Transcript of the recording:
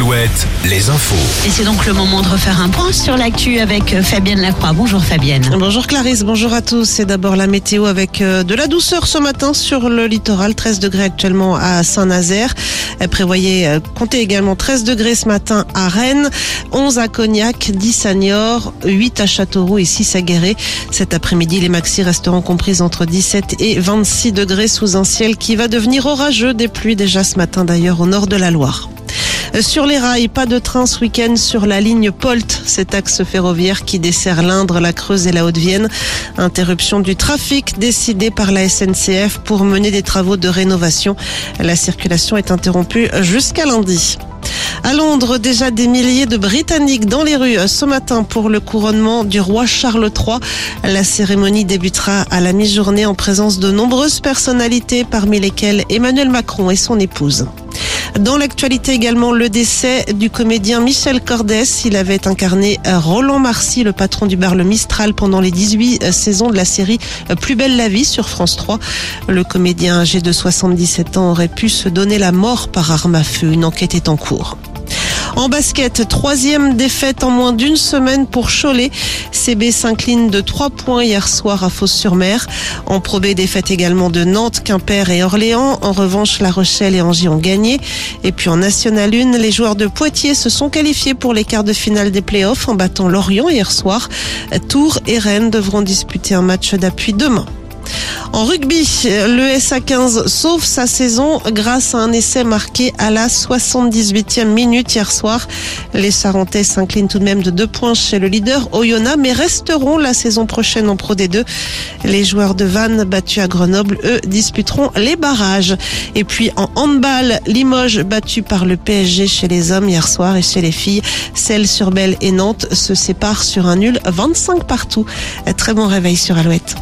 Alouette, les infos. Et c'est donc le moment de refaire un point sur l'actu avec euh, Fabienne Lacroix. Bonjour Fabienne. Bonjour Clarisse, bonjour à tous. C'est d'abord la météo avec euh, de la douceur ce matin sur le littoral. 13 degrés actuellement à Saint-Nazaire. Prévoyez, euh, comptez également 13 degrés ce matin à Rennes, 11 à Cognac, 10 à Niort, 8 à Châteauroux et 6 à Guéret. Cet après-midi, les maxis resteront comprises entre 17 et 26 degrés sous un ciel qui va devenir orageux. Des pluies déjà ce matin d'ailleurs au nord de la Loire. Sur les rails, pas de train ce week-end sur la ligne Polt, cet axe ferroviaire qui dessert l'Indre, la Creuse et la Haute-Vienne. Interruption du trafic décidée par la SNCF pour mener des travaux de rénovation. La circulation est interrompue jusqu'à lundi. À Londres, déjà des milliers de Britanniques dans les rues ce matin pour le couronnement du roi Charles III. La cérémonie débutera à la mi-journée en présence de nombreuses personnalités, parmi lesquelles Emmanuel Macron et son épouse. Dans l'actualité également, le décès du comédien Michel Cordès. Il avait incarné Roland Marcy, le patron du bar Le Mistral, pendant les 18 saisons de la série Plus belle la vie sur France 3. Le comédien âgé de 77 ans aurait pu se donner la mort par arme à feu. Une enquête est en cours. En basket, troisième défaite en moins d'une semaine pour Cholet. CB s'incline de 3 points hier soir à Fos-sur-Mer. En Pro défaite également de Nantes, Quimper et Orléans. En revanche, La Rochelle et Angie ont gagné. Et puis en National 1, les joueurs de Poitiers se sont qualifiés pour les quarts de finale des playoffs en battant Lorient hier soir. Tours et Rennes devront disputer un match d'appui demain. En rugby, le SA15 sauve sa saison grâce à un essai marqué à la 78e minute hier soir. Les Sarentais s'inclinent tout de même de deux points chez le leader Oyonnax, mais resteront la saison prochaine en Pro D2. Les joueurs de Vannes battus à Grenoble, eux, disputeront les barrages. Et puis en handball, Limoges battu par le PSG chez les hommes hier soir et chez les filles, celles sur Belle et Nantes se séparent sur un nul 25 partout. Très bon réveil sur Alouette.